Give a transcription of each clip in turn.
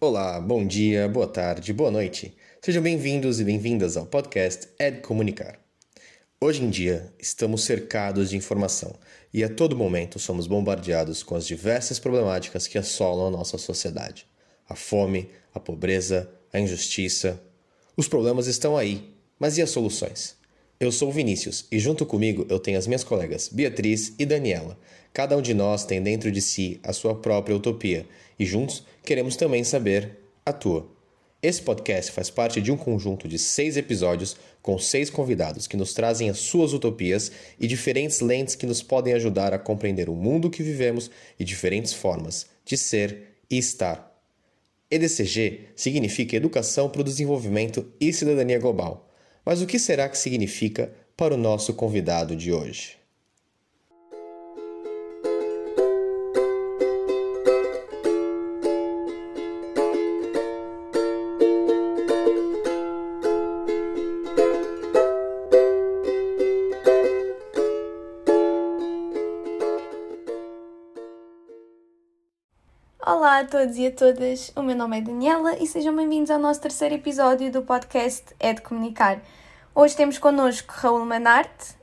Olá, bom dia, boa tarde, boa noite. Sejam bem-vindos e bem-vindas ao podcast Ed Comunicar. Hoje em dia, estamos cercados de informação e a todo momento somos bombardeados com as diversas problemáticas que assolam a nossa sociedade: a fome, a pobreza, a injustiça. Os problemas estão aí, mas e as soluções? Eu sou Vinícius e junto comigo eu tenho as minhas colegas Beatriz e Daniela. Cada um de nós tem dentro de si a sua própria utopia e juntos queremos também saber a tua. Esse podcast faz parte de um conjunto de seis episódios com seis convidados que nos trazem as suas utopias e diferentes lentes que nos podem ajudar a compreender o mundo que vivemos e diferentes formas de ser e estar. EDCG significa Educação para o Desenvolvimento e Cidadania Global mas o que será que significa para o nosso convidado de hoje? Olá a todos e a todas, o meu nome é Daniela e sejam bem-vindos ao nosso terceiro episódio do podcast É de Comunicar. Hoje temos connosco Raul Manarte,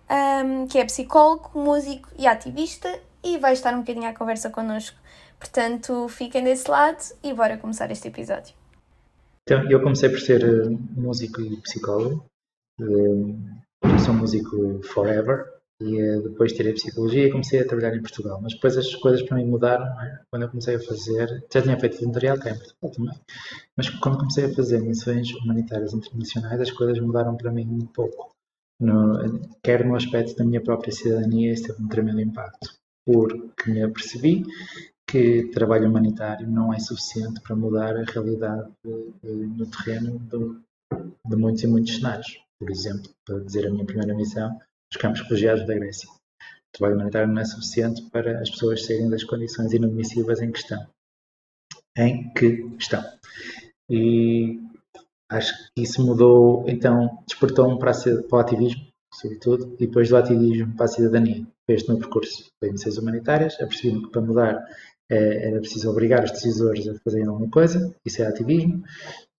um, que é psicólogo, músico e ativista e vai estar um bocadinho à conversa connosco. Portanto, fiquem desse lado e bora começar este episódio. Então, eu comecei por ser uh, músico e psicólogo. Uh, sou músico forever, e uh, depois tirei psicologia e comecei a trabalhar em Portugal. Mas depois as coisas para mim mudaram é? quando eu comecei a fazer. Já tinha feito voluntariado cá em Portugal também, mas quando comecei a fazer missões humanitárias internacionais, as coisas mudaram para mim um pouco. No, quer no aspecto da minha própria cidadania, isso teve um tremendo impacto, porque me apercebi que trabalho humanitário não é suficiente para mudar a realidade de, de, no terreno de, de muitos e muitos cenários. Por exemplo, para dizer a minha primeira missão, os campos refugiados da Grécia. O trabalho humanitário não é suficiente para as pessoas saírem das condições inadmissíveis em que estão. Em que estão. E acho que isso mudou, então, despertou-me para, para, o ativismo, sobretudo, e depois do ativismo para a cidadania. Foi este meu percurso. Foi missões humanitárias, apercebi-me que para mudar eh, era preciso obrigar os decisores a fazerem alguma coisa, isso é ativismo.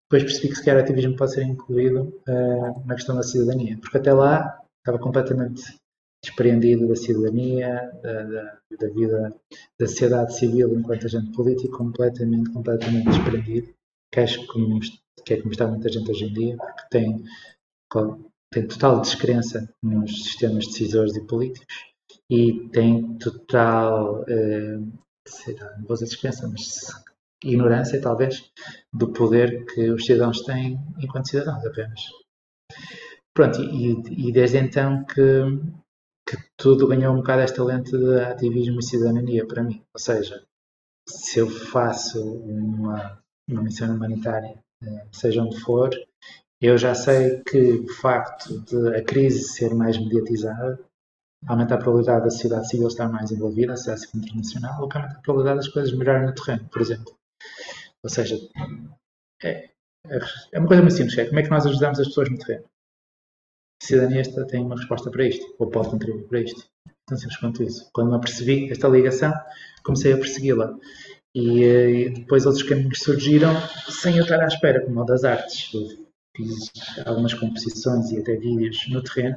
Depois percebi que sequer ativismo pode ser incluído uh, na questão da cidadania, porque até lá estava completamente despreendido da cidadania, da, da, da, vida da sociedade civil enquanto agente político, completamente, completamente desprendido, que acho que, que é como está muita gente hoje em dia, porque tem, tem total descrença nos sistemas decisores e políticos e tem total, eh, não vou dizer descrença, mas ignorância, talvez, do poder que os cidadãos têm enquanto cidadãos apenas. Pronto, e, e desde então que, que tudo ganhou um bocado esta lente de ativismo e cidadania para mim. Ou seja, se eu faço uma, uma missão humanitária, eh, seja onde for, eu já sei que o facto de a crise ser mais mediatizada aumenta a probabilidade da sociedade civil estar mais envolvida, a sociedade civil internacional, ou que aumenta a probabilidade das coisas melhorarem no terreno, por exemplo. Ou seja, é, é uma coisa muito simples, é como é que nós ajudamos as pessoas no terreno? Cidadania esta tem uma resposta para isto, ou pode contribuir para isto. Tão simples quanto isso. Quando me apercebi esta ligação, comecei a persegui-la. E, eh, e, depois outros caminhos surgiram sem eu estar à espera, como o das artes. Eu fiz algumas composições e até vídeos no terreno.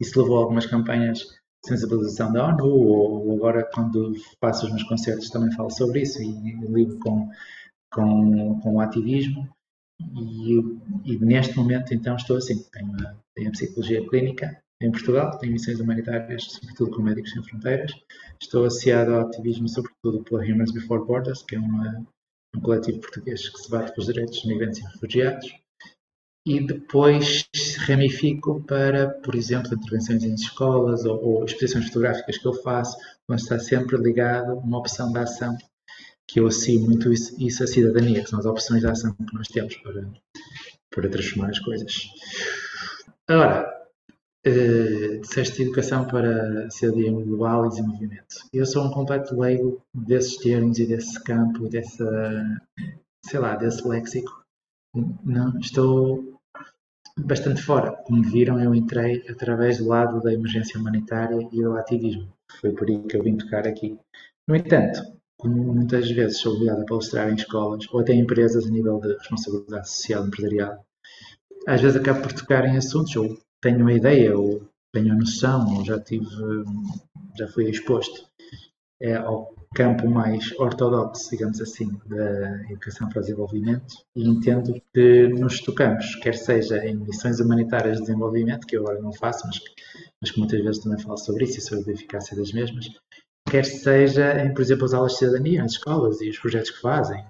Isso levou a algumas campanhas de sensibilização da ONU, ou agora quando faço os meus concertos também falo sobre isso e ligo com, com, com o ativismo. E, e, neste momento, então, estou assim. Tenho a, a psicologia clínica em Portugal, tenho missões humanitárias, sobretudo com Médicos Sem Fronteiras. Estou associado ao ativismo, sobretudo pela Humans Before Borders, que é uma, um coletivo português que se bate pelos direitos de migrantes e refugiados. E depois ramifico para, por exemplo, intervenções em escolas ou, ou exposições fotográficas que eu faço, onde está sempre ligado uma opção de ação que eu associo muito isso, isso à cidadania, que são as opções de ação que nós temos para, para transformar as coisas. Agora, uh, disseste educação para cidadania global e desenvolvimento. Eu sou um completo leigo desses termos e desse campo, dessa, sei lá, desse léxico. Não, estou bastante fora. Como viram, eu entrei através do lado da emergência humanitária e do ativismo. Foi por aí que eu vim tocar aqui. No entanto, como muitas vezes sou obrigado a palestrar em escolas ou até em empresas a nível de responsabilidade social empresarial, às vezes acabo por tocar em assuntos ou tenho uma ideia ou tenho a noção ou já tive, já fui exposto é, ao campo mais ortodoxo, digamos assim, da educação para o desenvolvimento e entendo que nos tocamos, quer seja em missões humanitárias de desenvolvimento, que eu agora não faço, mas, mas que muitas vezes também falo sobre isso e sobre a eficácia das mesmas, quer seja em, por exemplo, as aulas de cidadania nas escolas e os projetos que fazem.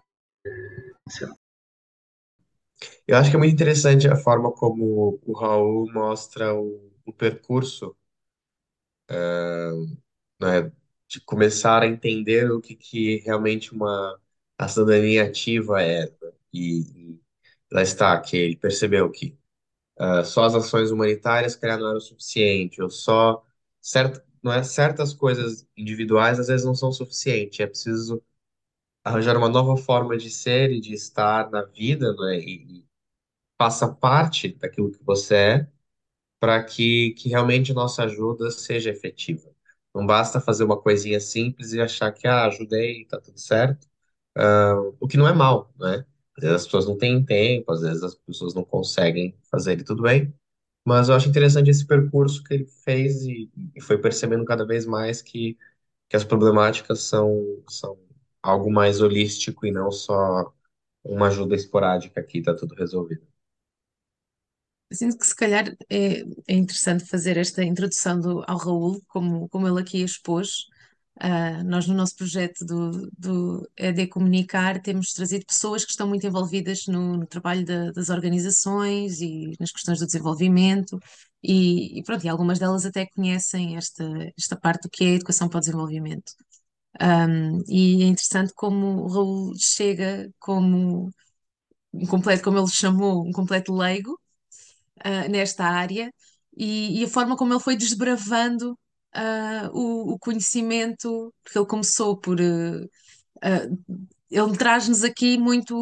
Eu acho que é muito interessante a forma como o Raul mostra o, o percurso, uh, né, de começar a entender o que, que realmente uma a cidadania ativa é. Né? E, e lá está, que ele percebeu que uh, só as ações humanitárias, calhar, não era o suficiente, ou só certo, não é, certas coisas individuais às vezes não são suficientes, é preciso arranjar uma nova forma de ser e de estar na vida, né? E, faça parte daquilo que você é, para que, que realmente nossa ajuda seja efetiva. Não basta fazer uma coisinha simples e achar que, ah, ajudei, tá tudo certo. Uh, o que não é mal, né? Às vezes as pessoas não têm tempo, às vezes as pessoas não conseguem fazer e tudo bem. Mas eu acho interessante esse percurso que ele fez e, e foi percebendo cada vez mais que, que as problemáticas são, são algo mais holístico e não só uma ajuda esporádica aqui, tá tudo resolvido. Sinto que se calhar é, é interessante fazer esta introdução do, ao Raul, como, como ele aqui expôs. Uh, nós, no nosso projeto do, do ED Comunicar, temos trazido pessoas que estão muito envolvidas no, no trabalho das organizações e nas questões do desenvolvimento, e, e, pronto, e algumas delas até conhecem esta, esta parte do que é educação para o desenvolvimento. Um, e é interessante como o Raul chega como um completo, como ele chamou, um completo leigo, uh, nesta área e, e, a forma como ele foi desbravando uh, o, o, conhecimento, porque ele começou por. Uh, ele traz-nos aqui muito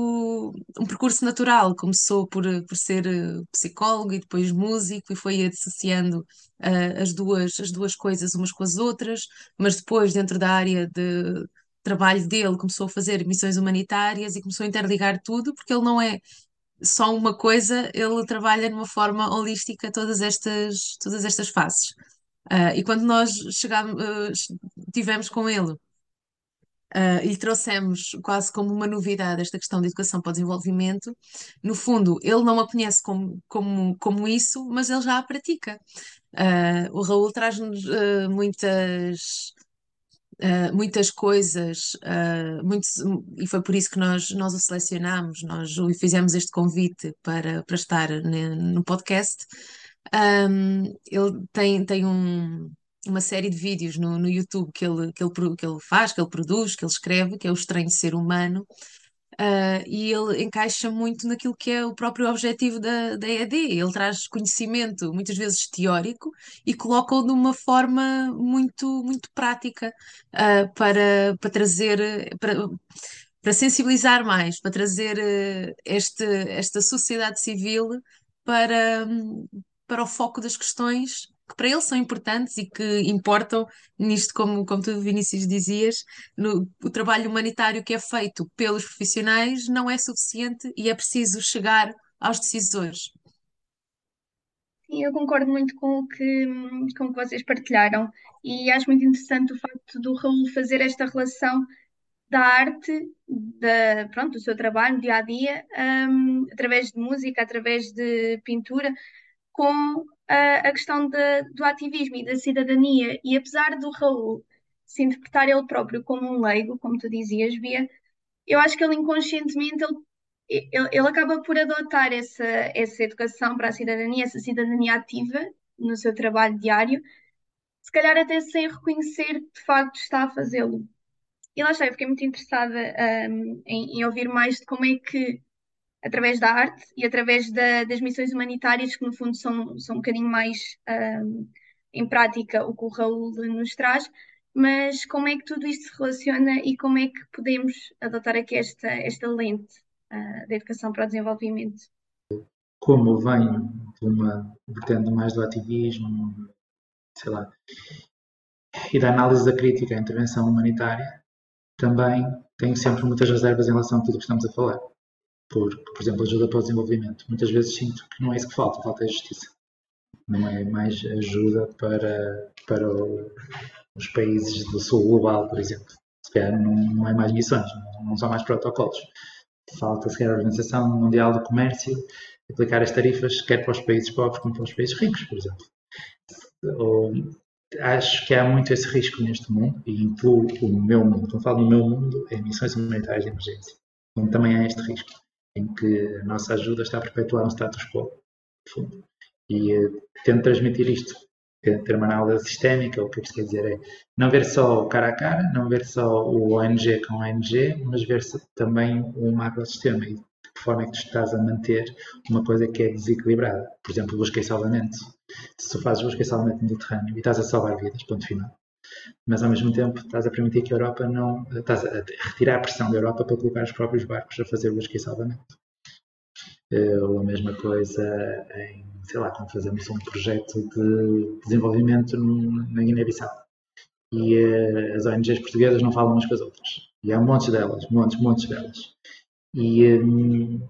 um percurso natural. Começou por, por ser psicólogo e depois músico, e foi associando as, duas, as duas coisas umas com as outras, mas depois, dentro da área de trabalho dele, começou a fazer missões humanitárias e começou a interligar tudo, porque ele não é só uma coisa, ele trabalha de uma forma holística todas estas, todas estas faces. Uh, e quando nós chegámos, uh, tivemos com ele uh, e trouxemos quase como uma novidade esta questão de educação para o desenvolvimento, no fundo, ele não a conhece como, como, como isso, mas ele já a pratica. Uh, o Raul traz-nos muitas Uh, muitas coisas, uh, muitos, e foi por isso que nós, nós o selecionámos, nós o fizemos este convite para, para estar ne, no podcast. Um, ele tem, tem um, uma série de vídeos no, no YouTube que ele, que, ele, que ele faz, que ele produz, que ele escreve, que é o Estranho Ser Humano, Uh, e ele encaixa muito naquilo que é o próprio objetivo da, da EAD. Ele traz conhecimento, muitas vezes teórico, e coloca-o de uma forma muito, muito prática uh, para, para trazer. Para, para sensibilizar mais, para trazer uh, este, esta sociedade civil para, para o foco das questões que para ele são importantes e que importam nisto, como, como tu, Vinícius, dizias, no, o trabalho humanitário que é feito pelos profissionais não é suficiente e é preciso chegar aos decisores. Sim, eu concordo muito com o que, com o que vocês partilharam e acho muito interessante o facto do Raul fazer esta relação da arte, da, pronto, do seu trabalho, dia a dia, um, através de música, através de pintura, com a, a questão de, do ativismo e da cidadania. E apesar do Raul se interpretar ele próprio como um leigo, como tu dizias, Bia, eu acho que ele inconscientemente ele, ele, ele acaba por adotar essa, essa educação para a cidadania, essa cidadania ativa no seu trabalho diário, se calhar até sem reconhecer que de facto está a fazê-lo. E lá está, eu fiquei muito interessada um, em, em, ouvir mais de como é que através da arte e através da, das missões humanitárias, que no fundo são, são um bocadinho mais um, em prática o que o Raul nos traz, mas como é que tudo isto se relaciona e como é que podemos adotar aqui esta, esta lente uh, da educação para o desenvolvimento? Como vem de uma vertente mais do ativismo, sei lá, e da análise da crítica à intervenção humanitária, também tenho sempre muitas reservas em relação a tudo o que estamos a falar. Porque, por exemplo, ajuda para o desenvolvimento. Muitas vezes sinto que não é isso que falta, falta a justiça. Não é mais ajuda para, para o, os países do sul global, por exemplo. Se calhar não, não é mais missões, não são mais protocolos. Falta, se calhar, a Organização Mundial do Comércio aplicar as tarifas quer para os países pobres como para os países ricos, por exemplo. Ou, acho que há muito esse risco neste mundo e incluo o meu mundo. Quando falo no meu mundo, é missões humanitárias de emergência, onde também há este risco, em que a nossa ajuda está a perpetuar um status quo, fundo. E uh, tento transmitir isto, ter uma análise sistémica, o que isto quer dizer é não ver só o cara a cara, não ver só o ONG com ONG, mas ver também o macrosistema e de que forma é que tu estás a manter uma coisa que é desequilibrada. Por exemplo, busca e salvamento se tu fazes busca e salvamento Mediterrâneo e estás a salvar vidas, ponto final. Mas ao mesmo tempo estás a permitir que a Europa não. estás a retirar a pressão da Europa para colocar os próprios barcos a fazer busca e salvamento. Eh, ou a mesma coisa em, sei lá, quando fazemos um projeto de desenvolvimento na Guiné-Bissau. E uh, as ONGs portuguesas não falam umas com as outras. E há montes delas, montes, montes delas. E, um,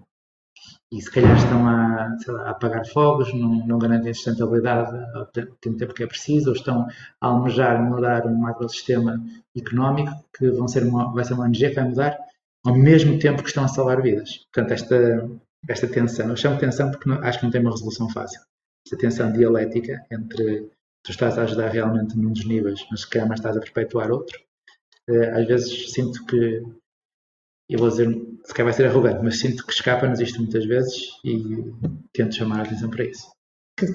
e se calhar estão a, lá, a apagar fogos, não, não garantem sustentabilidade ao tempo que é preciso, ou estão a almejar mudar um macrosistema económico que vão ser uma, vai ser uma ONG que vai mudar ao mesmo tempo que estão a salvar vidas. Portanto, esta, esta tensão, eu chamo tensão porque não, acho que não tem uma resolução fácil. Esta tensão dialética entre tu estás a ajudar realmente num dos níveis, mas se calhar mais estás a perpetuar outro. Eh, às vezes sinto que eu vou dizer, se calhar vai ser arrogante, mas sinto que escapa-nos isto muitas vezes e tento chamar a atenção para isso.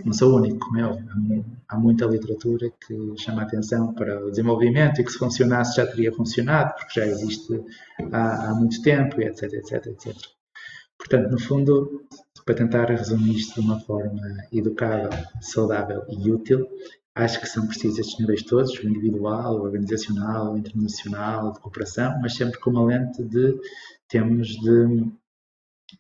Não sou o único, como é óbvio. Há muita literatura que chama a atenção para o desenvolvimento e que se funcionasse já teria funcionado, porque já existe há, há muito tempo, etc, etc, etc. Portanto, no fundo, para tentar resumir isto de uma forma educável, saudável e útil, Acho que são precisos estes níveis todos, o individual, o organizacional, o internacional, de cooperação, mas sempre com uma lente de temos de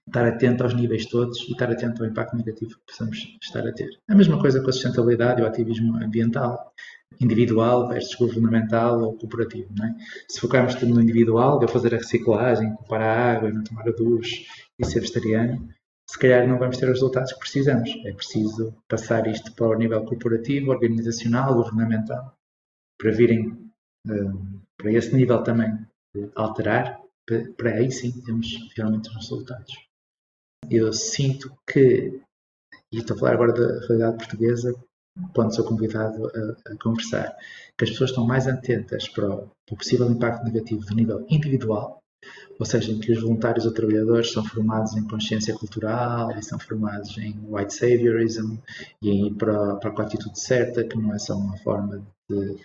estar atento aos níveis todos e estar atento ao impacto negativo que possamos estar a ter. A mesma coisa com a sustentabilidade e o ativismo ambiental, individual versus governamental ou cooperativo. É? Se focarmos tudo no individual, de eu fazer a reciclagem, poupar a água, não tomar a duche e ser vegetariano, se calhar não vamos ter os resultados que precisamos. É preciso passar isto para o nível corporativo, organizacional, governamental, para virem uh, para esse nível também alterar, para, aí sim temos realmente os resultados. Eu sinto que, e estou a falar agora da realidade portuguesa, quando sou convidado a, a, conversar, que as pessoas estão mais atentas para o, para o possível impacto negativo de nível individual ou seja, em que os voluntários ou trabalhadores são formados em consciência cultural e são formados em white saviorism e em, para, para a atitude certa, que não é só uma forma de,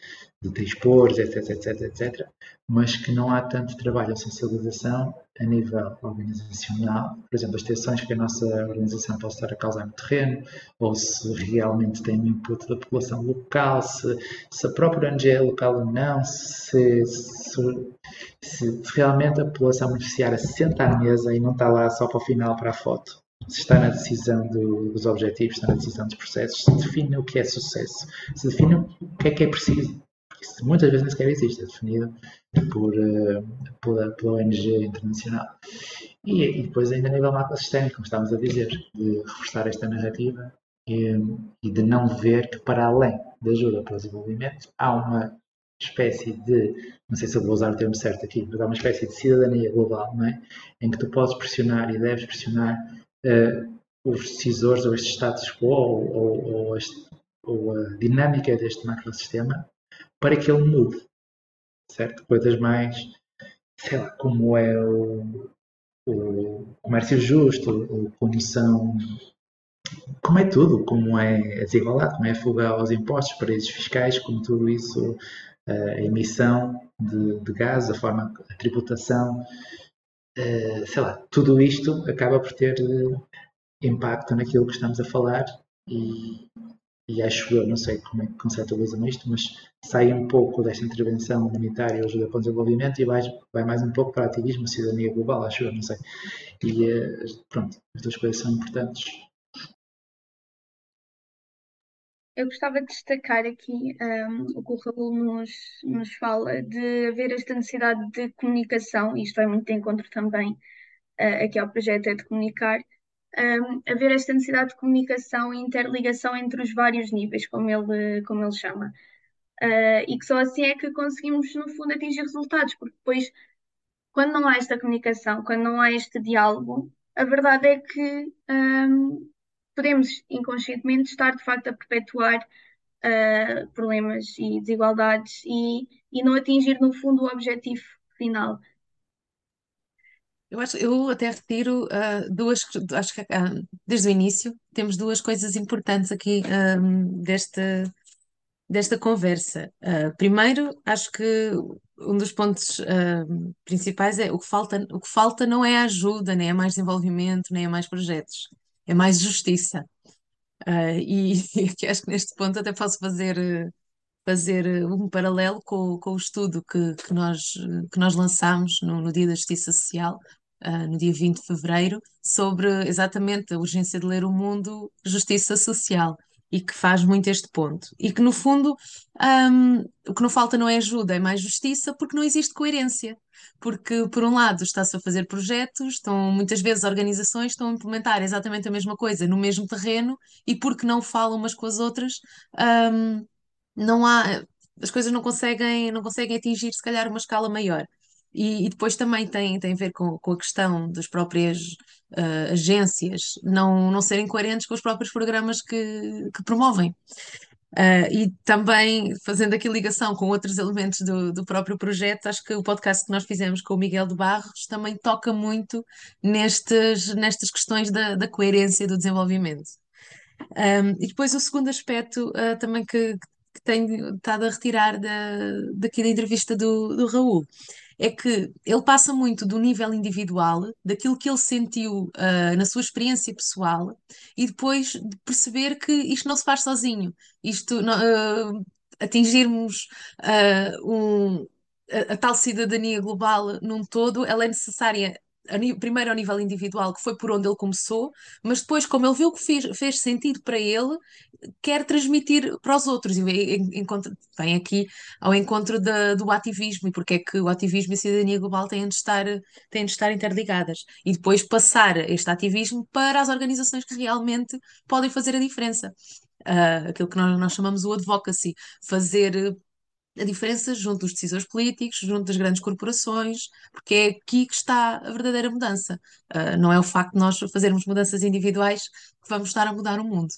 de te expor, etc, etc, etc, mas que não há tanto trabalho ou sensibilização a nível organizacional, por exemplo, as tensões que a nossa organização pode estar a causar no terreno, ou se realmente tem um input da população local, se, se a própria ONG é local ou não, se, se, se, realmente a população beneficiária senta à mesa e não está lá só para o final, para a foto se está na decisão do, dos objetivos, está na decisão dos processos, se define o que é sucesso, se define o que é que é preciso. Isso muitas vezes nem sequer existe, é definido por, uh, pela, pela ONG internacional. E, e, depois ainda a nível macrosistémico, como estávamos a dizer, de reforçar esta narrativa e, e de não ver que para além da ajuda para o desenvolvimento há uma espécie de, não sei se eu vou usar o termo certo aqui, mas há uma espécie de cidadania global, não é? Em que tu podes pressionar e deves pressionar uh, os decisores ou este status quo ou, ou, ou, este, ou a dinâmica deste macrosistema para que ele mude, certo? Coisas mais, sei lá, como é o, o comércio justo, ou como são, como é tudo, como é a desigualdade, como é a fuga aos impostos, paraísos fiscais, como tudo isso, a emissão de, de gás, a forma, a tributação, sei lá, tudo isto acaba por ter impacto naquilo que estamos a falar e, e acho eu, não sei como é que conceptualizam isto, mas sai um pouco desta intervenção humanitária, ajuda para o desenvolvimento e vai, vai mais um pouco para ativismo, cidadania global, acho eu, não sei. E eh, pronto, as duas coisas são importantes. eu gostava de destacar aqui um, o que o Raul nos, nos fala de haver esta necessidade de comunicação, e isto vai muito de encontro também uh, aqui ao projeto é de comunicar, um, haver esta necessidade de comunicação e interligação entre os vários níveis, como ele, como ele chama. Uh, e que só assim é que conseguimos, no fundo, atingir resultados, porque depois, quando não há esta comunicação, quando não há este diálogo, a verdade é que um, podemos inconscientemente estar, de facto, a perpetuar uh, problemas e desigualdades e, e não atingir, no fundo, o objetivo final. Eu acho, eu até retiro uh, duas, acho que uh, desde o início temos duas coisas importantes aqui um, deste, desta conversa. Uh, primeiro, acho que um dos pontos uh, principais é o que falta, o que falta não é ajuda, nem é mais desenvolvimento, nem é mais projetos, é mais justiça. Uh, e, e acho que neste ponto até posso fazer, fazer um paralelo com, com o estudo que, que, nós, que nós lançámos no, no Dia da Justiça Social, uh, no dia 20 de fevereiro, sobre exatamente a urgência de ler o mundo, justiça social e que faz muito este ponto. E que, no fundo, um, o que não falta não é ajuda, é mais justiça, porque não existe coerência. Porque, por um lado, está-se a fazer projetos, estão muitas vezes organizações estão a implementar exatamente a mesma coisa no mesmo terreno, e porque não falam umas com as outras, um, não há, as coisas não conseguem, não conseguem atingir, se calhar, uma escala maior. E, e, depois também tem, tem a ver com, com a questão das próprias uh, agências não, não serem coerentes com os próprios programas que, que promovem. Uh, e também fazendo aqui ligação com outros elementos do, do próprio projeto, acho que o podcast que nós fizemos com o Miguel de Barros também toca muito nestes, nestas questões da, da coerência do desenvolvimento. Um, e depois o segundo aspecto uh, também que, que tenho estado a retirar da, daqui da entrevista do, do Raul é que ele passa muito do nível individual, daquilo que ele sentiu uh, na sua experiência pessoal, e depois de perceber que isto não se faz sozinho. Isto, uh, atingirmos uh, um, a, a, tal cidadania global num todo, ela é necessária primeiro ao nível individual, que foi por onde ele começou, mas depois, como ele viu que fez, fez sentido para ele, quer transmitir para os outros. E vem aqui ao encontro da, do ativismo e porque é que o ativismo e a cidadania global têm de estar, têm de estar interligadas. E depois passar este ativismo para as organizações que realmente podem fazer a diferença. Uh, aquilo que nós, nós chamamos o advocacy, fazer a diferença junto dos decisores políticos, junto das grandes corporações, porque é aqui que está a verdadeira mudança. Uh, não é o facto de nós fazermos mudanças individuais que vamos estar a mudar o mundo.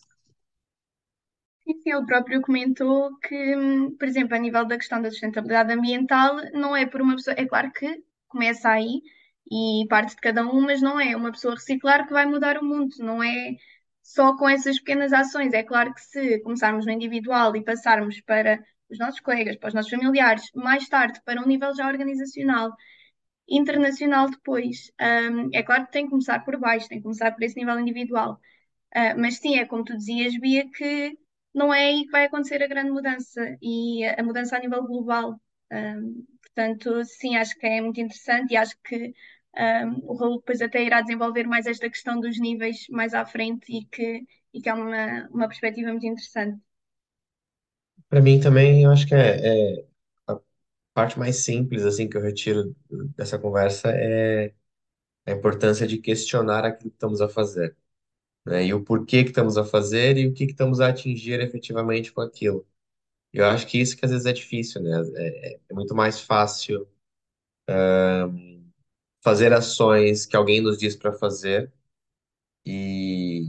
Ele próprio comentou que, por exemplo, a nível da questão da sustentabilidade ambiental, não é por uma pessoa, é claro que começa aí e parte de cada um, mas não é uma pessoa reciclar que vai mudar o mundo, não é só com essas pequenas ações. É claro que se começarmos no individual e passarmos para os nossos colegas, para os nossos familiares, mais tarde para um nível já organizacional, internacional depois, um, é claro que tem que começar por baixo, tem que começar por esse nível individual. Uh, mas sim, é como tu dizias, Bia, que não é aí que vai acontecer a grande mudança e a mudança a nível global. Um, portanto, sim, acho que é muito interessante e acho que um, o Raul depois até irá desenvolver mais esta questão dos níveis mais à frente e que, e que é uma, uma perspectiva muito interessante. Para mim também, eu acho que é, é a parte mais simples assim que eu retiro dessa conversa é a importância de questionar aquilo que estamos a fazer, né? E o porquê que estamos a fazer e o que que estamos a atingir efetivamente com aquilo. Eu acho que isso que às vezes é difícil, né? É, é muito mais fácil fazer ações que alguém nos diz para fazer e,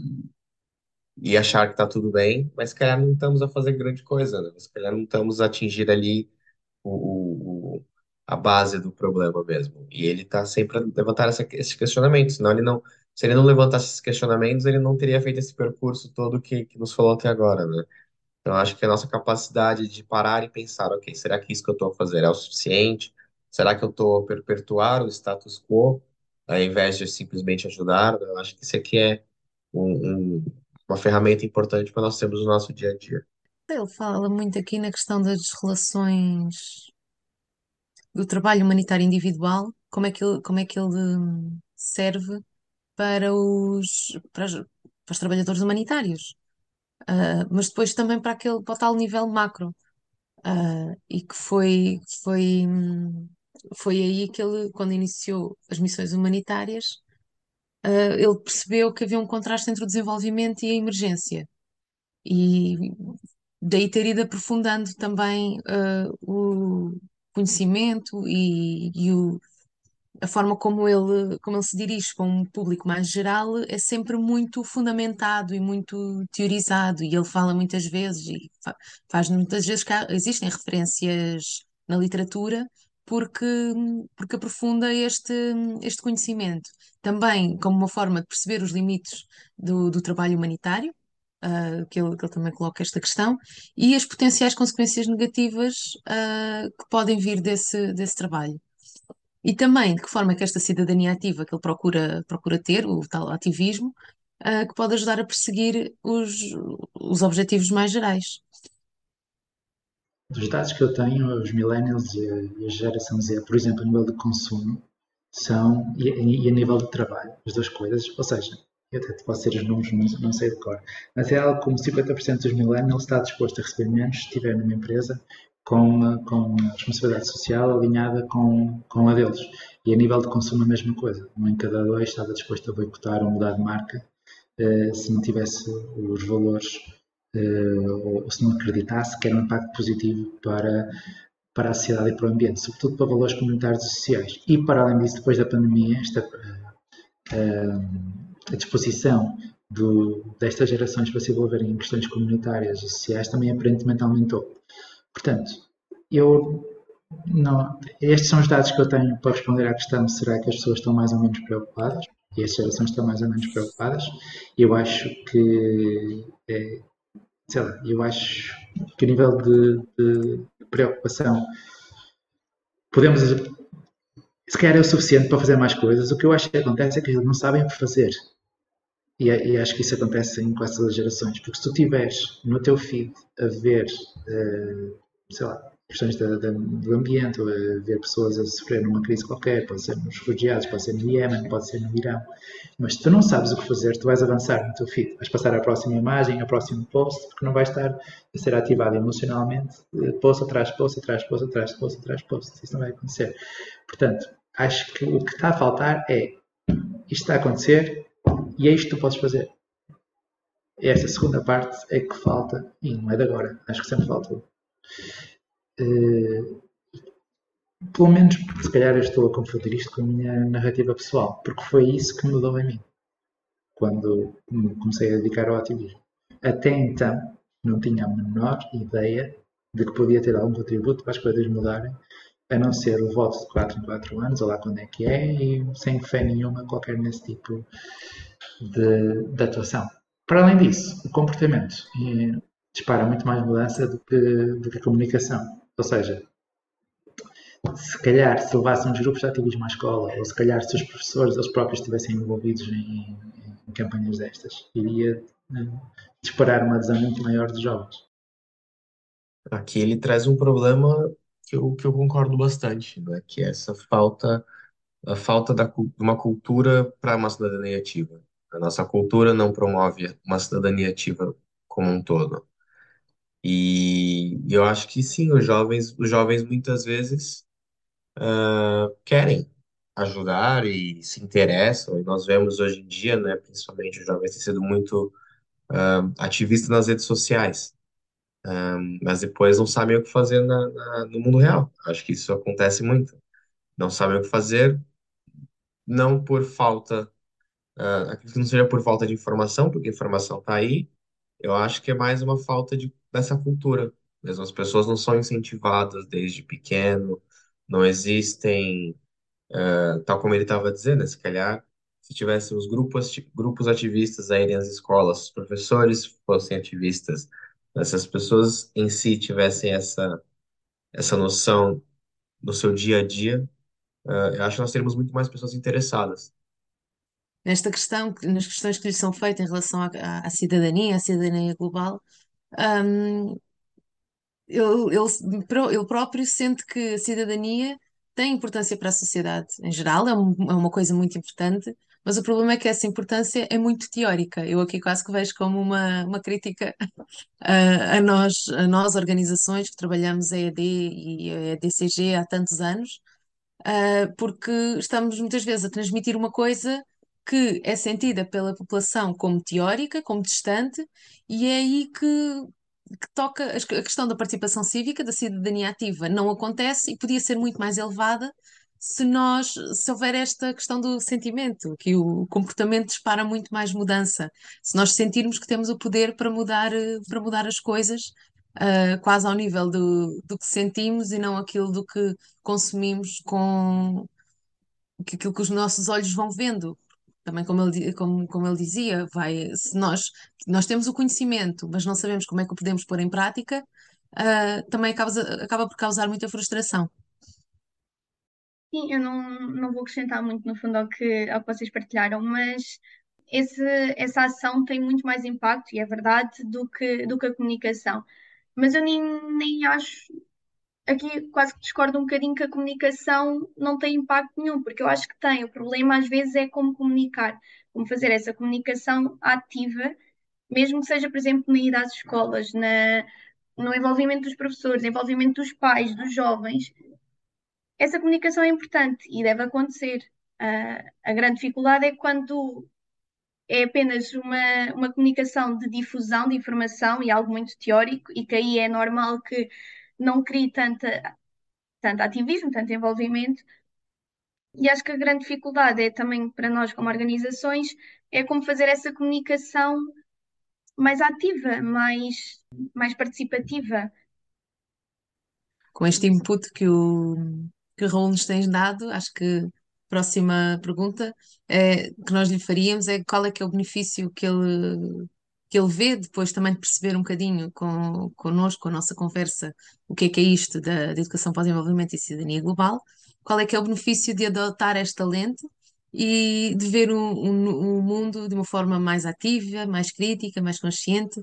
e achar que está tudo bem, mas se calhar não estamos a fazer grande coisa, né? Se calhar não estamos a atingir ali o, o a base do problema mesmo. E ele está sempre a levantar essa, questionamento, senão ele não, se ele não levantasse esses questionamentos, ele não teria feito esse percurso todo que, que nos falou até agora, né? Então, acho que a nossa capacidade de parar e pensar, ok, será que isso que eu estou a fazer é o suficiente? Será que eu estou a perpetuar o status quo, ao invés de simplesmente ajudar? Eu acho que isso aqui é um, um, uma ferramenta importante para nós termos no nosso dia a dia. Ele fala muito aqui na questão das relações do trabalho humanitário individual, como é que ele, como é que ele hum, serve para os, para os, para os trabalhadores humanitários. uh, mas depois também para aquele, para o tal nível macro. Uh, e que foi, foi, foi aí que ele, quando iniciou as missões humanitárias, uh, ele percebeu que havia um contraste entre o desenvolvimento e a emergência. E daí ter ido aprofundando também uh, o conhecimento e, e o, a forma como ele, como ele se dirige para um público mais geral é sempre muito fundamentado e muito teorizado, e ele fala muitas vezes, e fa faz muitas vezes que há, existem referências na literatura porque, porque aprofunda este, este conhecimento. Também como uma forma de perceber os limites do, do trabalho humanitário, uh, que, ele, que ele também coloca esta questão, e as potenciais consequências negativas uh, que podem vir desse, desse trabalho. E também de que forma é que esta cidadania ativa que ele procura, procura ter, o tal ativismo, uh, que pode ajudar a perseguir os, os objetivos mais gerais. Dos dados que eu tenho, os millennials e a, geração Z, por exemplo, a nível de consumo, são, e, a nível de trabalho, as duas coisas, ou seja, eu até posso ser os números, não, não sei de cor, mas é algo como 50% dos millennials está disposto a receber menos se estiver numa empresa com, com a responsabilidade social alinhada com, com a deles. E a nível de consumo a mesma coisa. Um em cada dois estava disposto a boicotar ou mudar de marca eh, se não tivesse os valores ou se não acreditasse que era um impacto positivo para, para a sociedade e para o ambiente, sobretudo para valores comunitários e sociais. E para além disso, depois da pandemia, esta, eh, a disposição do, destas gerações para se envolverem em questões comunitárias e sociais também aparentemente aumentou. Portanto, eu não, estes são os dados que eu tenho para responder à questão: será que as pessoas estão mais ou menos preocupadas? E as gerações estão mais ou menos preocupadas. Eu acho que, é, sei lá, eu acho que a nível de, de preocupação podemos, se calhar é o suficiente para fazer mais coisas. O que eu acho que acontece é que eles não sabem o que fazer. E, e, acho que isso acontece em quase todas as gerações, porque se tu tiveres no teu feed a ver, uh, sei lá, questões da, da, do ambiente, ver pessoas a sofrer numa crise qualquer, pode ser nos refugiados, pode ser no Iémen, pode ser no Irão, mas tu não sabes o que fazer, tu vais avançar no teu feed, vais passar à próxima imagem, ao próximo post, porque não vais estar a ser ativado emocionalmente, eh, post atrás post, atrás post, atrás post, atrás post, isso não vai acontecer. Portanto, acho que o que está a faltar é, isto está a acontecer, e é isto que tu podes fazer. Essa segunda parte é que falta, e não é de agora, acho que sempre faltou. Uh, pelo menos, se calhar eu estou a confundir isto com a minha narrativa pessoal, porque foi isso que mudou em mim quando comecei a dedicar ao ativismo. Até então, não tinha a menor ideia de que podia ter algum contributo para as coisas mudarem, a não ser o voto de 4 em 4 anos, ou lá quando é que é, e sem fé nenhuma qualquer nesse tipo de, de atuação. Para além disso, o comportamento dispara muito mais mudança do que, do que a comunicação. Ou seja, se calhar se levasse uns grupos de ativismo à escola, ou se calhar se os professores eles próprios estivessem envolvidos em, em campanhas destas, iria né, disparar uma adesão muito maior dos jovens. Aqui ele traz um problema que eu, que eu concordo bastante, né? que é essa falta, a falta da, de uma cultura para uma cidadania ativa. A nossa cultura não promove uma cidadania ativa como um todo. E eu acho que sim, os jovens, os jovens muitas vezes uh, querem ajudar e se interessam, e nós vemos hoje em dia, né, principalmente os jovens têm sido muito uh, ativistas nas redes sociais, uh, mas depois não sabem o que fazer na, na, no mundo real. Acho que isso acontece muito. Não sabem o que fazer, não por falta Uh, acredito que não seja por falta de informação, porque a informação está aí. Eu acho que é mais uma falta de, dessa cultura. Mesmo as pessoas não são incentivadas desde pequeno, não existem, uh, tal como ele estava dizendo, se calhar, se tivéssemos grupos, grupos ativistas aí nas escolas, os professores fossem ativistas, essas pessoas em si tivessem essa, essa noção no seu dia a dia, uh, eu acho que nós teríamos muito mais pessoas interessadas nesta questão, nas questões que lhe são feitas em relação à, à, à cidadania, à cidadania global, um, ele, ele, ele próprio sente que a cidadania tem importância para a sociedade em geral, é, um, é uma coisa muito importante, mas o problema é que essa importância é muito teórica. Eu aqui quase que vejo como uma, uma crítica a, a nós, a nós, organizações que trabalhamos a ED e a DCG há tantos anos, uh, porque estamos muitas vezes a transmitir uma coisa que é sentida pela população como teórica, como distante, e é aí que, que toca a questão da participação cívica, da cidadania ativa, não acontece e podia ser muito mais elevada se nós, se houver esta questão do sentimento, que o comportamento dispara muito mais mudança, se nós sentirmos que temos o poder para mudar, para mudar as coisas, uh, quase ao nível do, do que sentimos e não aquilo do que consumimos com aquilo que os nossos olhos vão vendo. Também como ele, como, como ele dizia, vai, se nós, nós temos o conhecimento, mas não sabemos como é que o podemos pôr em prática, uh, também acaba, acaba por causar muita frustração. Sim, eu não, não vou acrescentar muito no fundo ao que, ao que vocês partilharam, mas esse, essa ação tem muito mais impacto, e é verdade, do que, do que a comunicação. Mas eu nem, nem acho, aqui quase que discordo um bocadinho que a comunicação não tem impacto nenhum, porque eu acho que tem. O problema às vezes é como comunicar, como fazer essa comunicação ativa, mesmo que seja, por exemplo, na ida às escolas, na, no envolvimento dos professores, envolvimento dos pais, dos jovens essa comunicação é importante e deve acontecer. Uh, a grande dificuldade é quando é apenas uma, uma comunicação de difusão de informação e algo muito teórico, e que aí é normal que não crie tanta, tanto ativismo, tanto envolvimento. E acho que a grande dificuldade é também para nós, como organizações, é como fazer essa comunicação mais ativa, mais, mais participativa. Com este input que o, que Raul nos tens dado. Acho que a próxima pergunta é, que nós lhe faríamos é qual é que é o benefício que ele, que ele vê, depois também de perceber um bocadinho com, connosco, com a nossa conversa, o que é que é isto da, da educação para o desenvolvimento e cidadania global, qual é que é o benefício de adotar esta lente e de ver o um, mundo de uma forma mais ativa, mais crítica, mais consciente,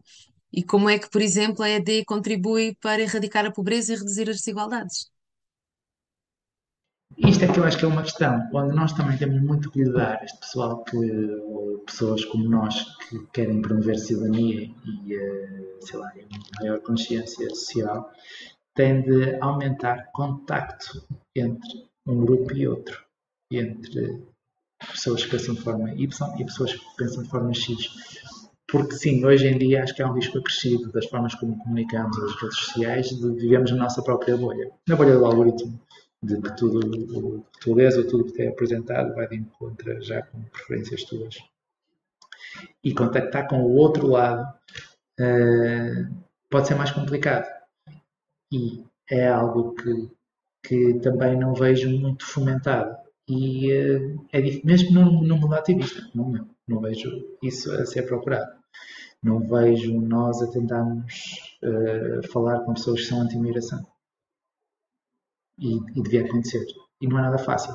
e como é que, por exemplo, a ED contribui para erradicar a pobreza e reduzir as desigualdades. Isto é que eu acho que é uma questão onde nós também temos muito que lidar, este pessoal que, ou pessoas como nós que querem promover cidadania e, eh, sei lá, maior consciência social, tem de aumentar contacto entre um grupo e outro, entre pessoas que pensam de forma Y e pessoas que pensam de forma X. Porque sim, hoje em dia acho que há um risco acrescido das formas como comunicamos as redes sociais de vivemos na nossa própria bolha, na bolha do algoritmo de que tudo o que tu lês ou tudo que te é apresentado vai de encontro já com preferências tuas. E contactar com o outro lado uh, pode ser mais complicado. E é algo que, que também não vejo muito fomentado. E uh, é mesmo no, no mundo ativista, não, não vejo isso a ser procurado. Não vejo nós a tentarmos uh, falar com pessoas que são anti-migração e, e devia acontecer. E não é nada fácil.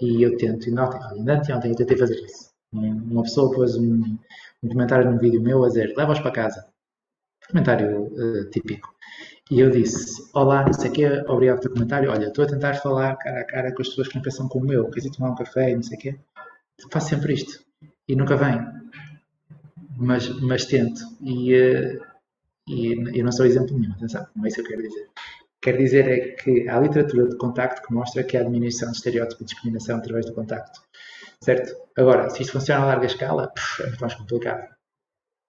E eu tento, ainda ontem, ainda ontem eu tentei fazer isso. Uma pessoa pôs um, um comentário num vídeo meu a dizer: leva-os para casa. Comentário uh, típico. E eu disse: Olá, não sei o quê, obrigado pelo comentário. Olha, estou a tentar falar cara a cara com as pessoas que não pensam como eu, queres ir tomar um café e não sei o quê. Faço sempre isto. E nunca vem. Mas, mas tento. E, uh, e eu não sou exemplo nenhum, atenção, não é isso que eu quero dizer. Quer dizer é que há literatura de contacto que mostra que há diminuição de estereótipo e discriminação através do contacto. Certo? Agora, se isto funciona a larga escala, é muito mais complicado.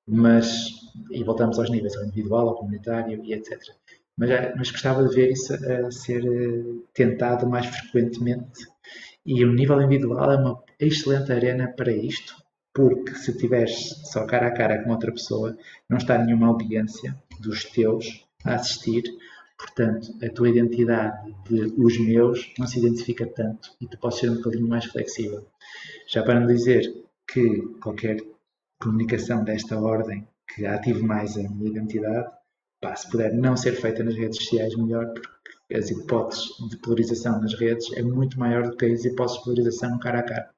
Mas, e voltamos aos níveis, ao individual, ao comunitário e etc. Mas, é, mas gostava de ver isso a ser eh, tentado mais frequentemente. E o nível individual é uma excelente arena para isto, porque se tiveres só cara a cara com outra pessoa, não está nenhuma audiência dos teus a assistir, Portanto, a tua identidade de os meus não se identifica tanto e tu podes ser um bocadinho mais flexível. Já para não dizer que qualquer comunicação desta ordem que ative mais a minha identidade, pá, se puder não ser feita nas redes sociais, melhor, porque as hipóteses de polarização nas redes é muito maior do que as hipóteses de polarização cara a cara.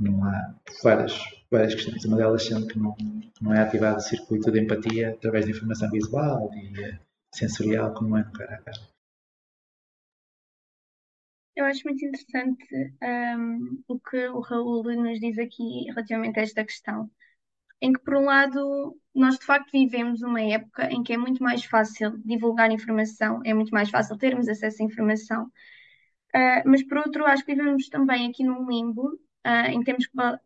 Não há várias várias questões. Uma delas sendo que não, não é ativado o circuito de empatia através de informação visual e sensorial como é no cara a cara. Eu acho muito interessante um, o que o Raul nos diz aqui relativamente a esta questão. Em que, por um lado, nós de facto vivemos uma época em que é muito mais fácil divulgar informação, é muito mais fácil termos acesso à informação, uh, mas por outro, acho que vivemos também aqui num limbo, uh, em temos que colocar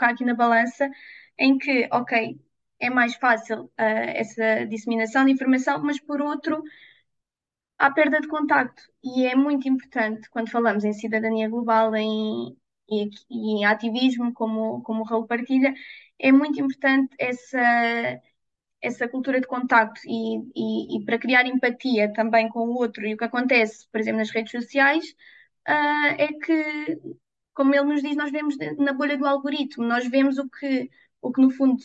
aqui na balança, em que, ok, é mais fácil uh, essa disseminação de informação, mas por outro, há perda de contacto e é muito importante quando falamos em cidadania global em, e, e em ativismo, como, como o Raul partilha, é muito importante essa, essa cultura de contacto e, e, e, para criar empatia também com o outro. E o que acontece, por exemplo, nas redes sociais, uh, é que, como ele nos diz, nós vemos na bolha do algoritmo, nós vemos o que, o que no fundo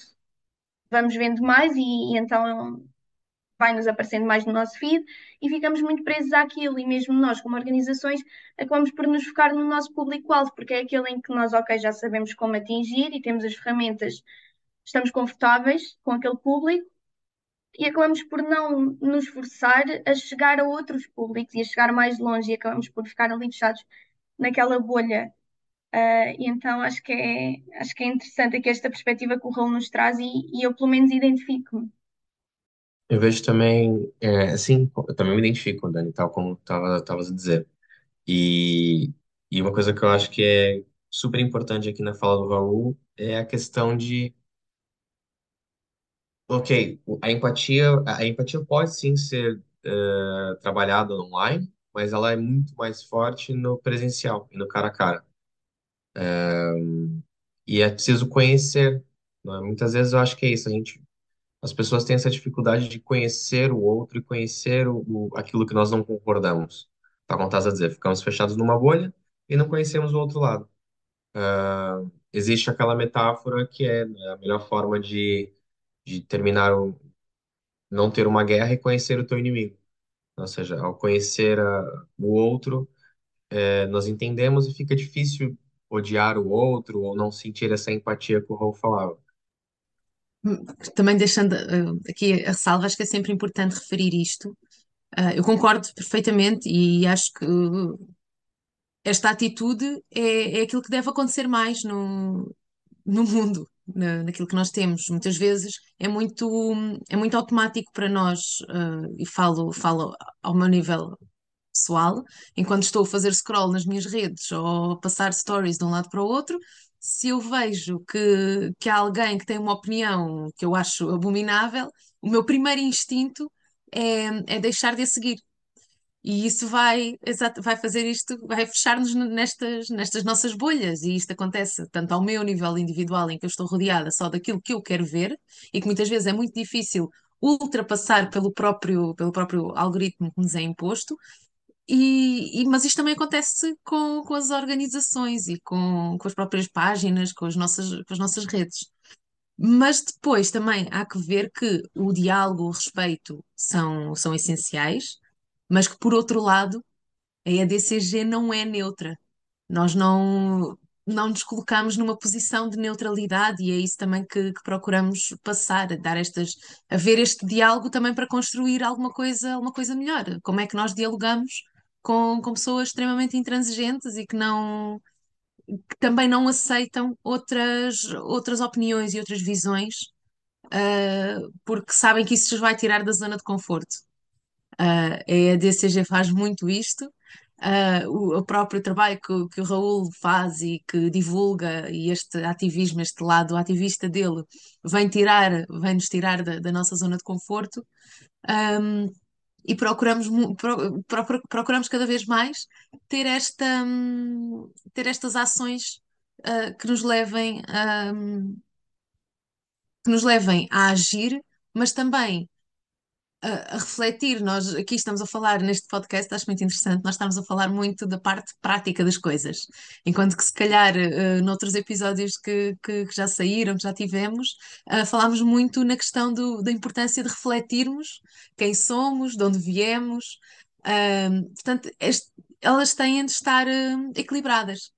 vamos vendo mais e, e então vai-nos aparecendo mais no nosso feed e ficamos muito presos àquilo. E mesmo nós, como organizações, acabamos por nos focar no nosso público-alvo, porque é aquele em que nós, ok, já sabemos como atingir e temos as ferramentas, estamos confortáveis com aquele público e acabamos por não nos forçar a chegar a outros públicos e a chegar mais longe e acabamos por ficar ali fechados naquela bolha. Uh, e então acho que é acho que é interessante aqui esta perspectiva que o Raul nos traz e, e eu pelo menos identifico-me eu vejo também, é, assim, eu também me identifico, Dani, tal como estava tava a dizer. E, e uma coisa que eu acho que é super importante aqui na fala do Raul é a questão de, ok, a empatia, a empatia pode sim ser é, trabalhada online, mas ela é muito mais forte no presencial e no cara a cara. É, e é preciso conhecer. né? Muitas vezes eu acho que é isso, a gente as pessoas têm essa dificuldade de conhecer o outro e conhecer o, o- aquilo que nós não concordamos. Tá, estás a dizer, ficamos fechados numa bolha e não conhecemos o outro lado. Ah, existe aquela metáfora que é né, a melhor forma de, de terminar, o, não ter uma guerra e conhecer o teu inimigo. Ou seja, ao conhecer a- o outro, eh, nós entendemos e fica difícil odiar o outro ou não sentir essa empatia que o Raul falava. Também deixando uh, aqui a ressalva, acho que é sempre importante referir isto. Uh, eu concordo perfeitamente e acho que uh, esta atitude é, é aquilo que deve acontecer mais no, no mundo, na, naquilo que nós temos. Muitas vezes é muito, é muito automático para nós, e falo, falo ao meu nível pessoal, enquanto estou a fazer scroll nas minhas redes ou a passar stories de um lado para o outro, se eu vejo que, que há alguém que tem uma opinião que eu acho abominável, o meu primeiro instinto é, é deixar de a seguir. E isso vai, vai fazer isto, vai fechar-nos nestas, nestas nossas bolhas, e isto acontece tanto ao meu nível individual, em que eu estou rodeada só daquilo que eu quero ver, e que muitas vezes é muito difícil ultrapassar pelo próprio, pelo próprio algoritmo que nos é imposto, e, e- mas isto também acontece com, com as organizações e com, com as próprias páginas, com as nossas, com as nossas redes. Mas depois também há que ver que o diálogo, o respeito são, são essenciais, mas que por outro lado a EDCG não é neutra. Nós não, não nos colocamos numa posição de neutralidade e é isso também que, que procuramos passar, dar estas, a ver este diálogo também para construir alguma coisa, alguma coisa melhor. Como é que nós dialogamos com, com pessoas extremamente intransigentes e que não que também não aceitam outras, outras opiniões e outras visões, uh, porque sabem que isso os vai tirar da zona de conforto. Uh, a EDCG faz muito isto. Uh, o, o, próprio trabalho que, que, o Raul faz e que divulga, e este ativismo, este lado ativista dele, vem tirar, vem nos tirar da, da nossa zona de conforto. Um, e procuramos, procuramos cada vez mais ter, esta, hum, ter estas ações uh, que nos levem a, que nos levem a agir, mas também a, a, refletir. Nós aqui estamos a falar neste podcast, acho muito interessante, nós estamos a falar muito da parte prática das coisas, enquanto que se calhar uh, noutros episódios que, que, que, já saíram, que já tivemos, uh, falámos muito na questão do, da importância de refletirmos quem somos, de onde viemos. Uh, portanto, este, elas têm de estar uh, equilibradas.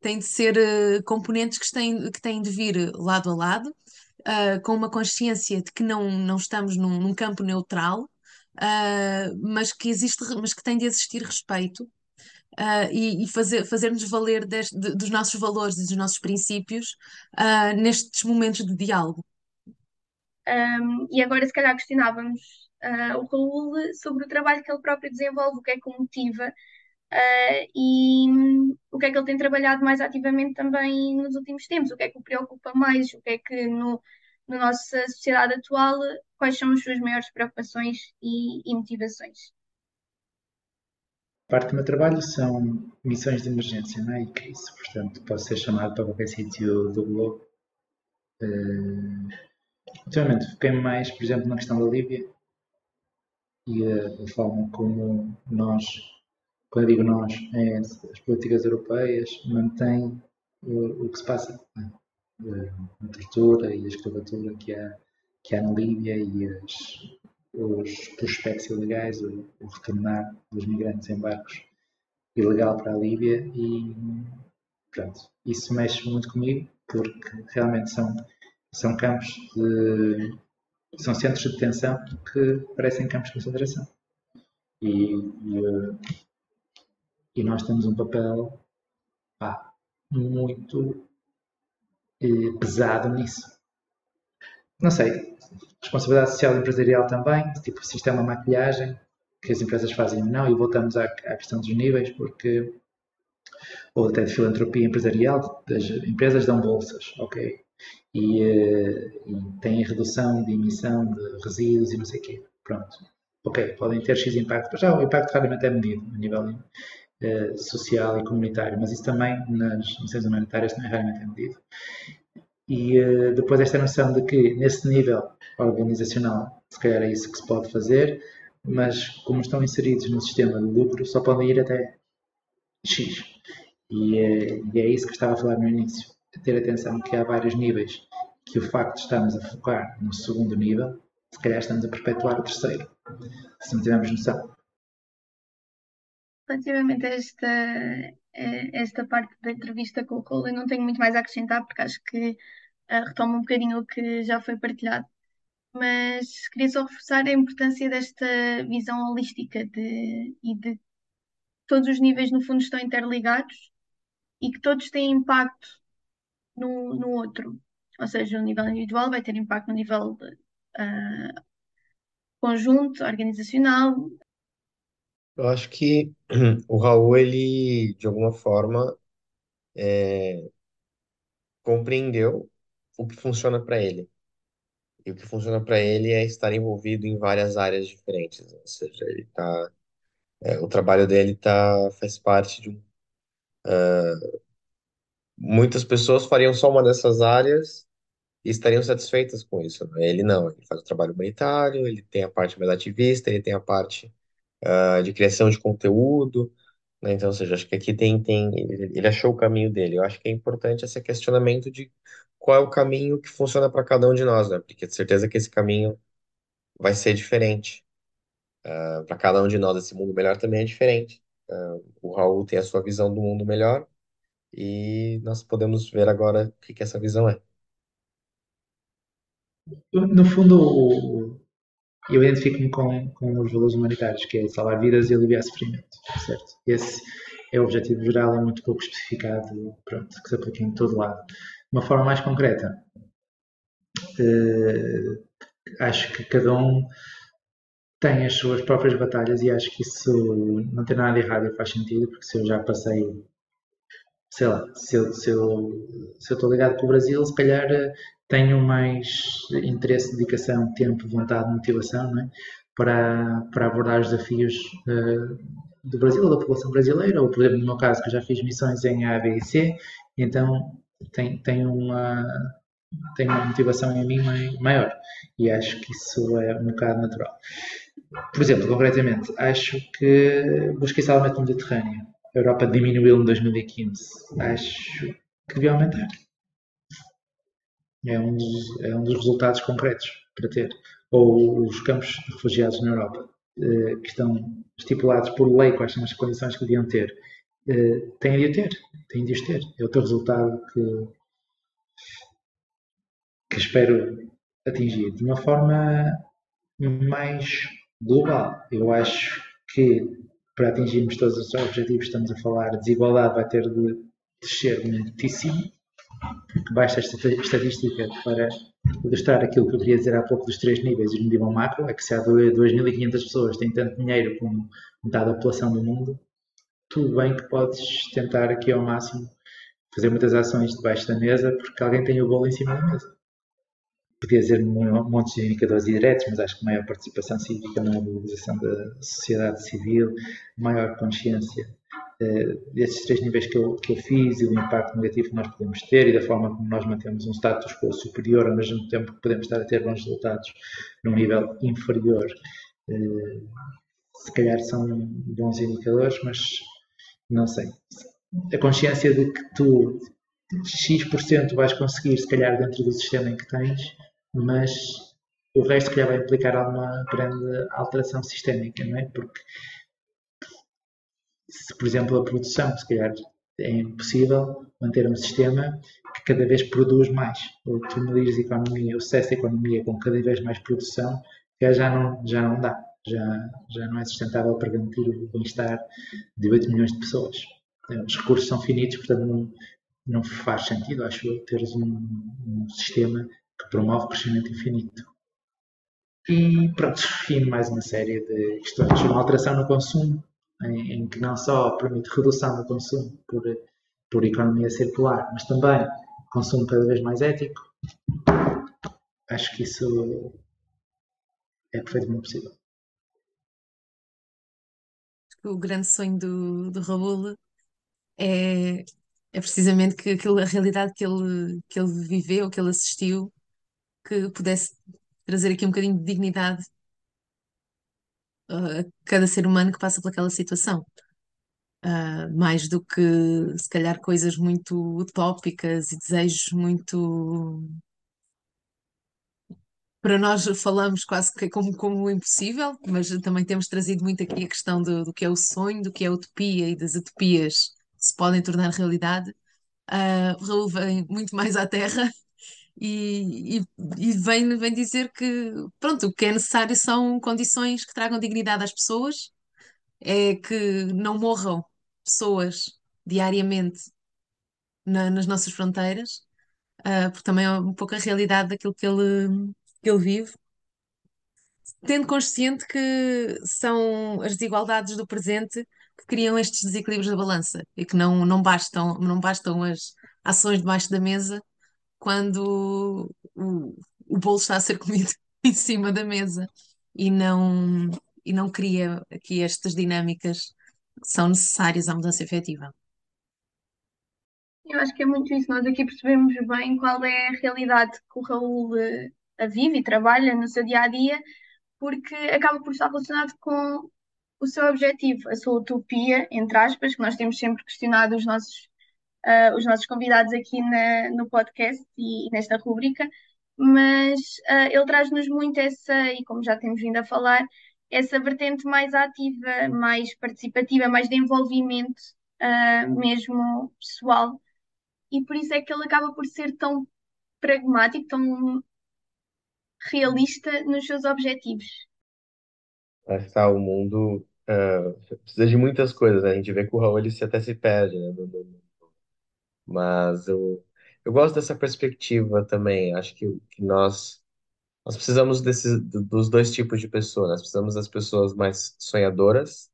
Têm de ser componentes que têm, que têm de vir lado a lado, uh, com uma consciência de que não, não estamos num, num campo neutral, uh, mas que existe, mas que tem de existir respeito. uh, e, e fazer, fazer-nos valer de, dos nossos valores e dos nossos princípios nestes momentos de diálogo. Um, e agora, se calhar, questionávamos o Raul sobre o trabalho que ele próprio desenvolve, o que é que o motiva e um, o que é que ele tem trabalhado mais ativamente também nos últimos tempos, o que é que o preocupa mais, o que é que no, na nossa sociedade atual, quais são as suas maiores preocupações e, e motivações. Parte do meu trabalho são missões de emergência, não é? E crise. Portanto, posso ser chamado para qualquer sítio do globo. Uh, ultimamente, foquei-me mais, por exemplo, na questão da Líbia e a forma como nós, quando digo nós, é as políticas europeias mantêm o, o que se passa. É? A tortura e a escravatura que há, que há na Líbia e as, os prospectos ilegais, o, o retornar dos migrantes em barcos ilegal para a Líbia e pronto, isso mexe muito comigo porque realmente são, são campos de são centros de detenção que parecem campos de concentração e, e, e nós temos um papel pá, muito eh, pesado nisso não sei responsabilidade social empresarial também, tipo sistema maquilhagem que as empresas fazem não, e voltamos à, à questão dos níveis, porque ou até de filantropia empresarial, as empresas dão bolsas, ok? E, eh, e têm redução de emissão de resíduos e não sei o quê. Pronto. Ok, podem ter X impacto, mas já o impacto raramente é medido a nível uh, social e comunitário, mas isso também nas missões humanitárias também raramente é medido. E uh, depois esta noção de que nesse nível organizacional, se calhar é isso que se pode fazer, mas como estão inseridos no sistema de lucro, só podem ir até X. E é, e é isso que estava a falar no início. Ter atenção que há vários níveis, que o facto de estarmos a focar no segundo nível, se calhar estamos a perpetuar o terceiro, se não tivermos noção. Relativamente a esta, esta parte da entrevista com o Cole, eu não tenho muito mais a acrescentar, porque acho que uh, retoma um bocadinho o que já foi partilhado. Mas queria só reforçar a importância desta visão holística de, e de todos os níveis, no fundo, estão interligados e que todos têm impacto no, no outro. Ou seja, o nível individual vai ter impacto no nível de, uh, conjunto, organizacional. Eu acho que o Raul, ele, de alguma forma, é, compreendeu o que funciona para ele. E o que funciona para ele é estar envolvido em várias áreas diferentes. Ou seja, ele tá, é, o trabalho dele tá, faz parte de um. Muitas pessoas fariam só uma dessas áreas e estariam satisfeitas com isso. Né? Ele não, ele faz o trabalho humanitário, ele tem a parte mais ativista, ele tem a parte uh, de criação de conteúdo. Né? Então, ou seja, acho que aqui tem, tem ele, achou o caminho dele. Eu acho que é importante esse questionamento de qual é o caminho que funciona para cada um de nós, né? Porque de certeza que esse caminho vai ser diferente. Uh, para cada um de nós, esse mundo melhor também é diferente. Uh, o Raul tem a sua visão do mundo melhor e nós podemos ver agora o que, que essa visão é. No fundo, eu identifico-me com, com os valores humanitários, que é salvar vidas e aliviar sofrimento, certo? Esse é o objetivo geral, é muito pouco especificado, pronto, que se aplica em todo lado. De uma forma mais concreta, uh, acho que cada um tem as suas próprias batalhas e acho que isso não tem nada de errado e faz sentido, porque se eu já passei, sei lá, se eu, se eu, se eu estou ligado com o Brasil, se calhar eh, tenho mais interesse, dedicação, tempo, vontade, motivação não é? para, para abordar os desafios uh, do Brasil, ou da população brasileira, ou por exemplo, no meu caso, que eu já fiz missões em A, B e C, então tem, tem, uma, tem uma motivação em mim maior e acho que isso é um bocado natural. Por exemplo, concretamente, acho que busquei salvamento no Mediterrâneo. A Europa diminuiu em 2015. Acho que devia aumentar. É um, dos, é um dos resultados concretos para ter. Ou os campos de refugiados na Europa, eh, que estão estipulados por lei quais são as condições que deviam ter, eh, têm de ter. Têm de os ter. É o teu resultado que, que espero atingir. De uma forma mais global. Eu acho que para atingirmos todos os objetivos estamos a falar, desigualdade vai ter de descer muitíssimo. Basta esta estatística para ilustrar aquilo que eu queria dizer há pouco dos três níveis do nível macro, é que se há 2.500 pessoas têm tanto dinheiro como metade da população do mundo, tudo bem que podes tentar aqui ao máximo fazer muitas ações debaixo da mesa porque alguém tem o bolo em cima da mesa. Podia dizer um monte de indicadores diretos, mas acho que maior participação cívica, maior mobilização da sociedade civil, maior consciência uh, três níveis que eu, que eu fiz e do impacto negativo que nós podemos ter e da forma como nós mantemos um status quo superior ao mesmo tempo que podemos estar a ter bons resultados num nível inferior. Uh, se calhar são bons indicadores, mas não sei. A consciência de que tu X% vais conseguir, se calhar, dentro do sistema em que tens, mas o resto, se calhar, vai implicar alguma grande alteração sistémica, não é? Porque, se, por exemplo, a produção, se calhar, é impossível manter um sistema que cada vez produz mais. Ou tu medires a economia, o sucesso da economia com cada vez mais produção, já não, já não dá já, já não é sustentável para garantir o bem-estar de 8 milhões de pessoas. Os recursos são finitos, portanto não, não faz sentido, acho eu, teres um, um sistema que promove crescimento infinito. E pronto, define mais uma série de questões. Uma alteração no consumo, em, em, que não só permite redução do consumo por, por economia circular, mas também consumo cada vez mais ético. Acho que isso é perfeitamente possível o grande sonho do, do Raul é, é precisamente que aquilo, a realidade que ele, que ele viveu, que ele assistiu, que pudesse trazer aqui um bocadinho de dignidade uh, a cada ser humano que passa por aquela situação. Uh, mais do que se calhar coisas muito utópicas e desejos muito para nós falamos quase que como, como impossível, mas também temos trazido muito aqui a questão do, do que é o sonho, do que é a utopia e das utopias se podem tornar realidade. Uh, Raul vem muito mais à Terra e, e, e, vem, vem dizer que pronto, o que é necessário são condições que tragam dignidade às pessoas, é que não morram pessoas diariamente na, nas nossas fronteiras, uh, porque também é um pouco a realidade daquilo que ele que ele vive, tendo consciente que são as desigualdades do presente que criam estes desequilíbrios da balança e que não, não bastam, não bastam as ações debaixo da mesa quando o, o bolo está a ser comido em cima da mesa e não, e não cria aqui estas dinâmicas que são necessárias à mudança efetiva. Eu acho que é muito isso. Nós aqui percebemos bem qual é a realidade que o Raul eh, vive e trabalha no seu dia a dia, porque acaba por estar relacionado com o seu objetivo, a sua utopia, entre aspas, que nós temos sempre questionado os nossos, uh, os nossos convidados aqui na, no podcast e, e nesta rúbrica, mas uh, ele traz-nos muito essa, e como já temos vindo a falar, essa vertente mais ativa, mais participativa, mais de envolvimento uh, mesmo pessoal. E por isso é que ele acaba por ser tão pragmático, tão realista nos seus objetivos. Está o mundo uh, precisa de muitas coisas, né? A gente vê que o Raul ele se até se perde, né? Mas eu, eu gosto dessa perspectiva também. Acho que, que nós nós precisamos desses, dos dois tipos de pessoas. Nós precisamos das pessoas mais sonhadoras,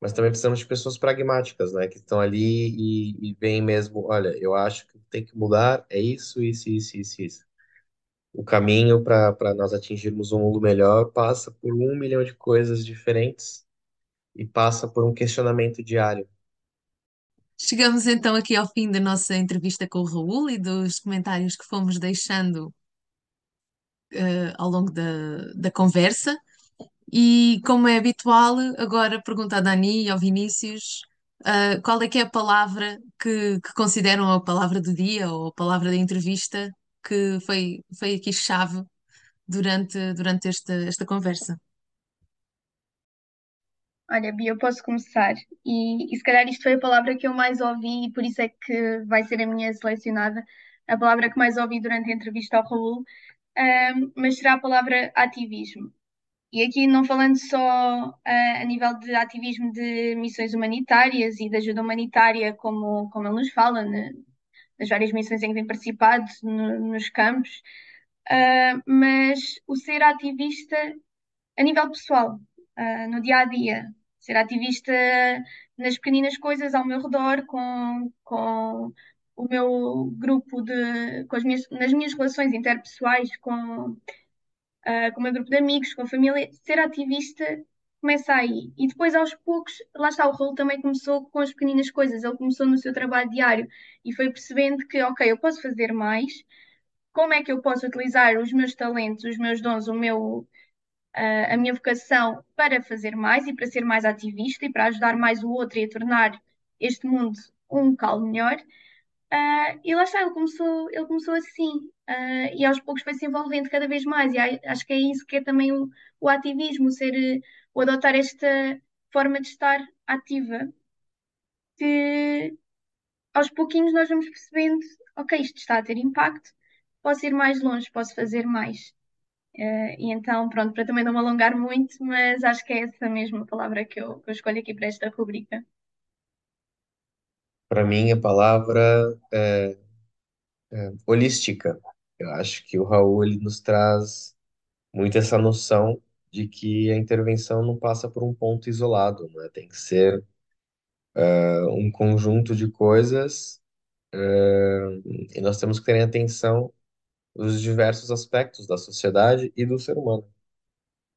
mas também precisamos de pessoas pragmáticas, né? Que estão ali e, e veem mesmo, olha, eu acho que tem que mudar, é isso, isso, isso, isso, isso o caminho para nós atingirmos um mundo melhor passa por um milhão de coisas diferentes e passa por um questionamento diário. Chegamos então aqui ao fim da nossa entrevista com o Raul e dos comentários que fomos deixando uh, ao longo da, da conversa. E como é habitual, agora pergunto à Dani e ao Vinícius uh, qual é que é a palavra que, que consideram a palavra do dia ou a palavra da entrevista que foi, foi aqui chave durante, durante esta, esta conversa? Olha, Bia, eu posso começar. E, e se calhar isto foi a palavra que eu mais ouvi e por isso é que vai ser a minha selecionada, a palavra que mais ouvi durante a entrevista ao Raul, um, mas será a palavra ativismo. e aqui não falando só uh, a nível de ativismo de missões humanitárias e de ajuda humanitária, como, como ele nos fala, né, nas várias missões em que tem participado no, nos campos, uh, mas o ser ativista a nível pessoal, uh, no dia a dia, ser ativista nas pequeninas coisas ao meu redor, com, com o meu grupo de, com as minhas, nas minhas relações interpessoais com uh, com o meu grupo de amigos, com a família, ser ativista começa aí. E depois, aos poucos, lá está, o rolo também começou com as pequeninas coisas. Ele começou no seu trabalho diário e foi percebendo que, ok, eu posso fazer mais. Como é que eu posso utilizar os meus talentos, os meus dons, o meu, uh, a minha vocação para fazer mais e para ser mais ativista e para ajudar mais o outro e a tornar este mundo um local melhor? Uh, e lá está, ele começou, ele começou assim, uh, e aos poucos foi se envolvendo cada vez mais, e acho que é isso que é também o, o ativismo, ser, o adotar esta forma de estar ativa, que aos pouquinhos nós vamos percebendo, ok, isto está a ter impacto, posso ir mais longe, posso fazer mais. Uh, e então, pronto, para também não me alongar muito, mas acho que é essa mesma palavra que eu, que eu escolho aqui para esta rubrica. Para mim, a palavra é, é, holística. Eu acho que o Raul ele nos traz muito essa noção de que a intervenção não passa por um ponto isolado, né? Tem que ser uh, um conjunto de coisas uh, e nós temos que ter atenção os diversos aspectos da sociedade e do ser humano.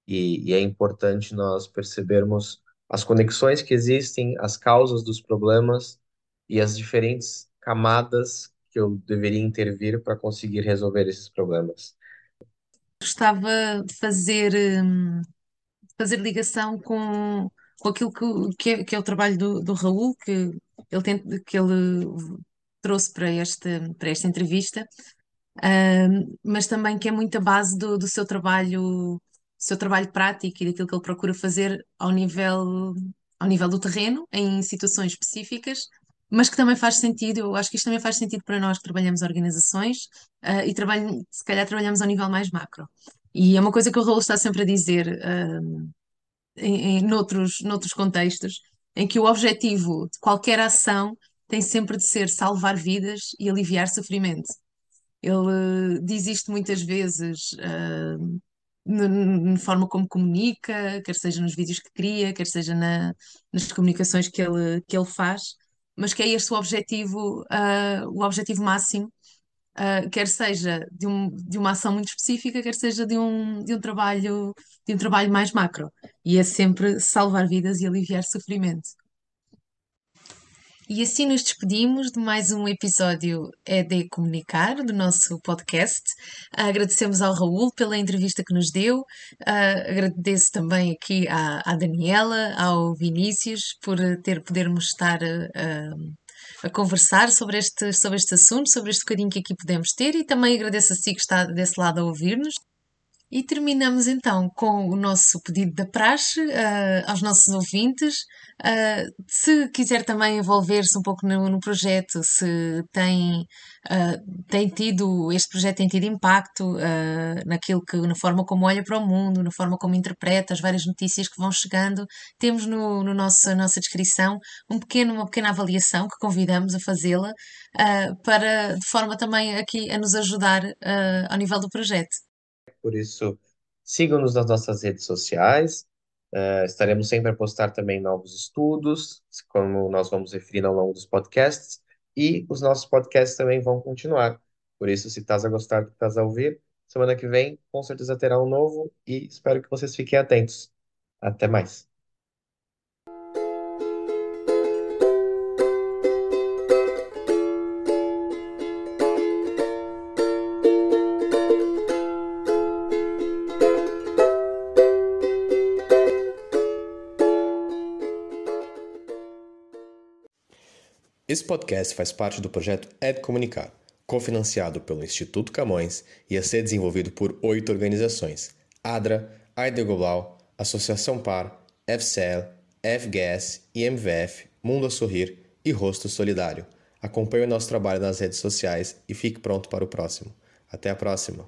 E, e é importante nós percebermos as conexões que existem, as causas dos problemas e as diferentes camadas que eu deveria intervir para conseguir resolver esses problemas. Gostava de fazer, hum, fazer ligação com, com aquilo que, que, é, que é o trabalho do, do Raul, que ele, tem, que ele trouxe para esta, para esta entrevista, hum, mas também que é muito a base do, do seu trabalho, seu trabalho prático e daquilo que ele procura fazer ao nível, ao nível do terreno, em situações específicas, mas que também faz sentido, eu acho que isto também faz sentido para nós que trabalhamos organizações uh, e trabalho, se calhar trabalhamos ao nível mais macro. E é uma coisa que o Raul está sempre a dizer uh, em, em noutros, noutros contextos, em que o objetivo de qualquer ação tem sempre de ser salvar vidas e aliviar sofrimento. Ele uh, diz isto muitas vezes uh, na, forma como comunica, quer seja nos vídeos que cria, quer seja na, nas comunicações que ele, que ele faz mas que é este o objetivo, uh, o objetivo máximo, uh, quer seja de, um, de uma ação muito específica, quer seja de um, de um trabalho, de um trabalho mais macro. E é sempre salvar vidas e aliviar sofrimento. E assim nos despedimos de mais um episódio ED Comunicar, do nosso podcast. Agradecemos ao Raul pela entrevista que nos deu, uh, agradeço também aqui à, à, Daniela, ao Vinícius, por ter, podermos estar uh, a conversar sobre este, sobre este assunto, sobre este bocadinho que aqui podemos ter, e também agradeço a si que está desse lado a ouvir-nos. E terminamos então com o nosso pedido da praxe uh, aos nossos ouvintes. Uh, se quiser também envolver-se um pouco no, no projeto, se tem, uh, tem tido, este projeto tem tido impacto naquilo que, na forma como olha para o mundo, na forma como interpreta as várias notícias que vão chegando, temos no, no nosso, nossa descrição um pequeno, uma pequena avaliação que convidamos a fazê-la para, de forma também aqui a nos ajudar ao nível do projeto. Por isso, sigam-nos nas nossas redes sociais. Uh, estaremos sempre a postar também novos estudos, como nós vamos referindo ao longo dos podcasts. E os nossos podcasts também vão continuar. Por isso, se estás a gostar do que estás a ouvir, semana que vem com certeza terá um novo e espero que vocês fiquem atentos. Até mais. Esse podcast faz parte do projeto Ed Comunicar, cofinanciado pelo Instituto Camões e a ser desenvolvido por oito organizações: ADRA, AIDE Global, Associação Par, FCL, FGS, IMVF, Mundo a Sorrir e Rosto Solidário. Acompanhe o nosso trabalho nas redes sociais e fique pronto para o próximo. Até a próxima!